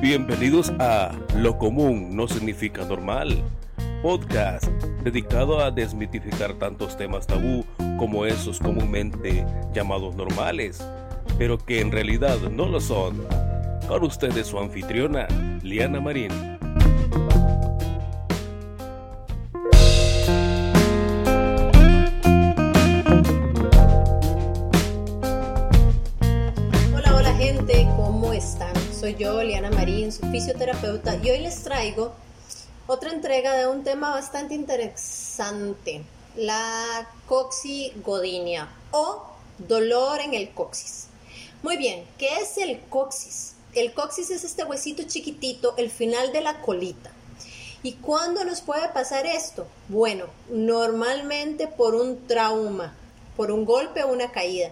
Bienvenidos a Lo común no significa normal, podcast dedicado a desmitificar tantos temas tabú como esos comúnmente llamados normales, pero que en realidad no lo son. Con ustedes su anfitriona, Liana Marín. Liana Marín, su fisioterapeuta, y hoy les traigo otra entrega de un tema bastante interesante, la coxigodinia o dolor en el coxis. Muy bien, ¿qué es el coxis? El coxis es este huesito chiquitito, el final de la colita. ¿Y cuándo nos puede pasar esto? Bueno, normalmente por un trauma, por un golpe o una caída.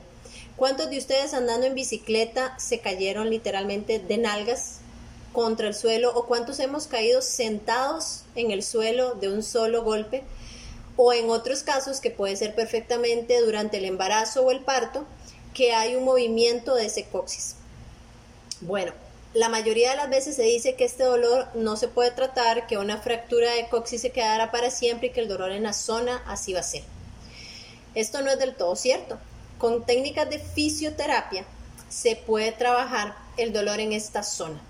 ¿Cuántos de ustedes andando en bicicleta se cayeron literalmente de nalgas contra el suelo o cuántos hemos caído sentados en el suelo de un solo golpe? O en otros casos que puede ser perfectamente durante el embarazo o el parto, que hay un movimiento de ese coxis. Bueno, la mayoría de las veces se dice que este dolor no se puede tratar, que una fractura de coxis se quedará para siempre y que el dolor en la zona así va a ser. Esto no es del todo cierto. Con técnicas de fisioterapia se puede trabajar el dolor en esta zona.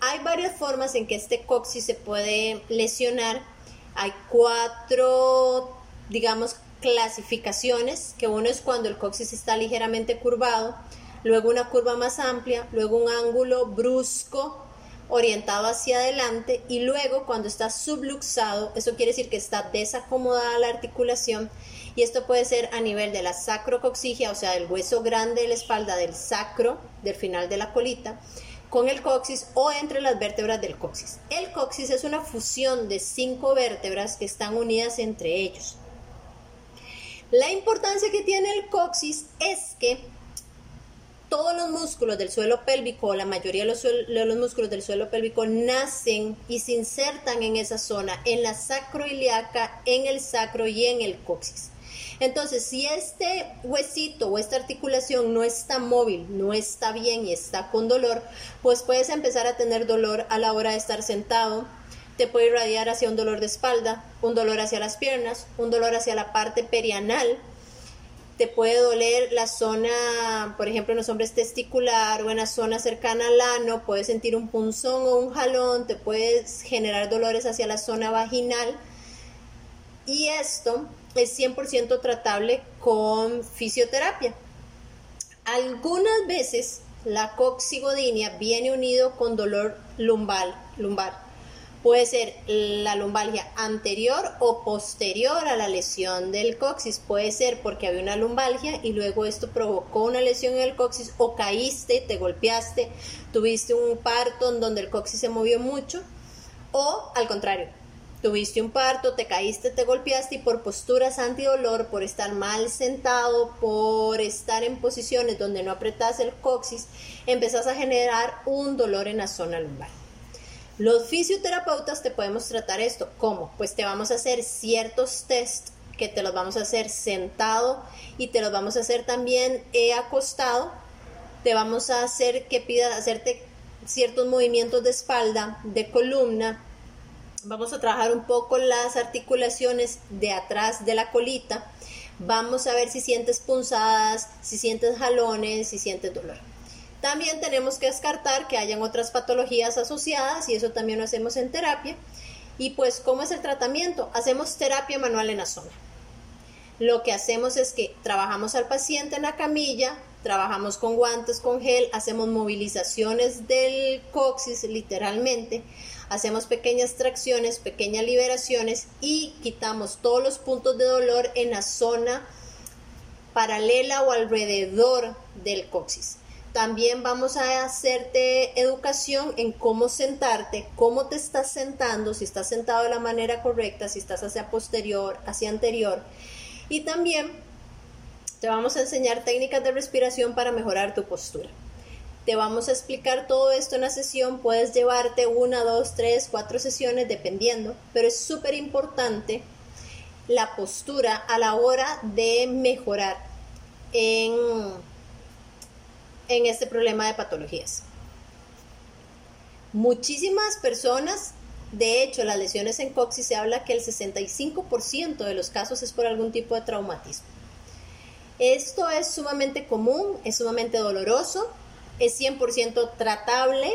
Hay varias formas en que este coxis se puede lesionar. Hay cuatro, digamos, clasificaciones, que uno es cuando el coxis está ligeramente curvado, luego una curva más amplia, luego un ángulo brusco orientado hacia adelante y luego cuando está subluxado, eso quiere decir que está desacomodada la articulación y esto puede ser a nivel de la sacrocoxigia, o sea, del hueso grande de la espalda del sacro, del final de la colita, con el coxis o entre las vértebras del coxis. El coxis es una fusión de cinco vértebras que están unidas entre ellos. La importancia que tiene el coxis es que todos los músculos del suelo pélvico, la mayoría de los, músculos del suelo pélvico nacen y se insertan en esa zona, en la sacroiliaca, en el sacro y en el coxis. Entonces, si este huesito o esta articulación no está móvil, no está bien y está con dolor, pues puedes empezar a tener dolor a la hora de estar sentado, te puede irradiar hacia un dolor de espalda, un dolor hacia las piernas, un dolor hacia la parte perianal, te puede doler la zona, por ejemplo, en los hombres testicular o en la zona cercana al ano, puedes sentir un punzón o un jalón, te puedes generar dolores hacia la zona vaginal. Y esto es 100% tratable con fisioterapia. Algunas veces la coxigodinia viene unido con dolor lumbar, lumbar. Puede ser la lumbalgia anterior o posterior a la lesión del coxis. Puede ser porque había una lumbalgia y luego esto provocó una lesión en el coxis o caíste, te golpeaste, tuviste un parto en donde el coxis se movió mucho o al contrario, tuviste un parto, te caíste, te golpeaste y por posturas antidolor, por estar mal sentado, por estar en posiciones donde no apretas el coxis, empezás a generar un dolor en la zona lumbar. Los fisioterapeutas te podemos tratar esto. ¿Cómo? Pues te vamos a hacer ciertos test que te los vamos a hacer sentado y te los vamos a hacer también eh, acostado. Te vamos a hacer que pidas hacerte ciertos movimientos de espalda, de columna. Vamos a trabajar un poco las articulaciones de atrás de la colita. Vamos a ver si sientes punzadas, si sientes jalones, si sientes dolor. También tenemos que descartar que hayan otras patologías asociadas y eso también lo hacemos en terapia. Y pues, ¿cómo es el tratamiento? Hacemos terapia manual en la zona. Lo que hacemos es que trabajamos al paciente en la camilla, trabajamos con guantes, con gel, hacemos movilizaciones del coxis literalmente, hacemos pequeñas tracciones, pequeñas liberaciones y quitamos todos los puntos de dolor en la zona paralela o alrededor del coxis. También vamos a hacerte educación en cómo sentarte, cómo te estás sentando, si estás sentado de la manera correcta, si estás hacia posterior, hacia anterior. Y también te vamos a enseñar técnicas de respiración para mejorar tu postura. Te vamos a explicar todo esto en la sesión. Puedes llevarte una, dos, tres, cuatro sesiones dependiendo, pero es súper importante la postura a la hora de mejorar en en este problema de patologías. Muchísimas personas, de hecho, las lesiones en coxis se habla que el 65% de los casos es por algún tipo de traumatismo. Esto es sumamente común, es sumamente doloroso, es 100% tratable,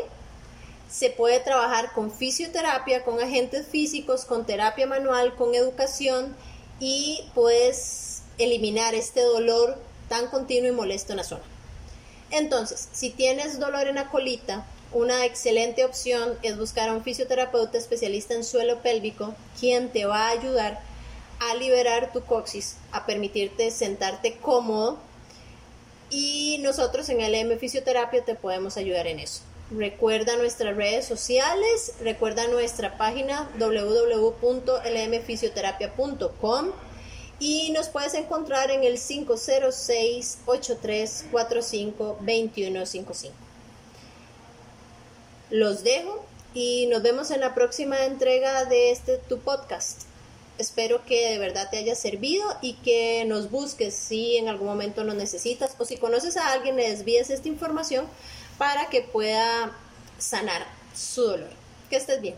se puede trabajar con fisioterapia, con agentes físicos, con terapia manual, con educación y puedes eliminar este dolor tan continuo y molesto en la zona. Entonces, si tienes dolor en la colita, una excelente opción es buscar a un fisioterapeuta especialista en suelo pélvico, quien te va a ayudar a liberar tu coxis, a permitirte sentarte cómodo y nosotros en LM Fisioterapia te podemos ayudar en eso. Recuerda nuestras redes sociales, recuerda nuestra página www.lmfisioterapia.com y nos puedes encontrar en el 506-8345-2155. Los dejo y nos vemos en la próxima entrega de este tu podcast. Espero que de verdad te haya servido y que nos busques si en algún momento lo necesitas o si conoces a alguien le desvíes esta información para que pueda sanar su dolor. Que estés bien.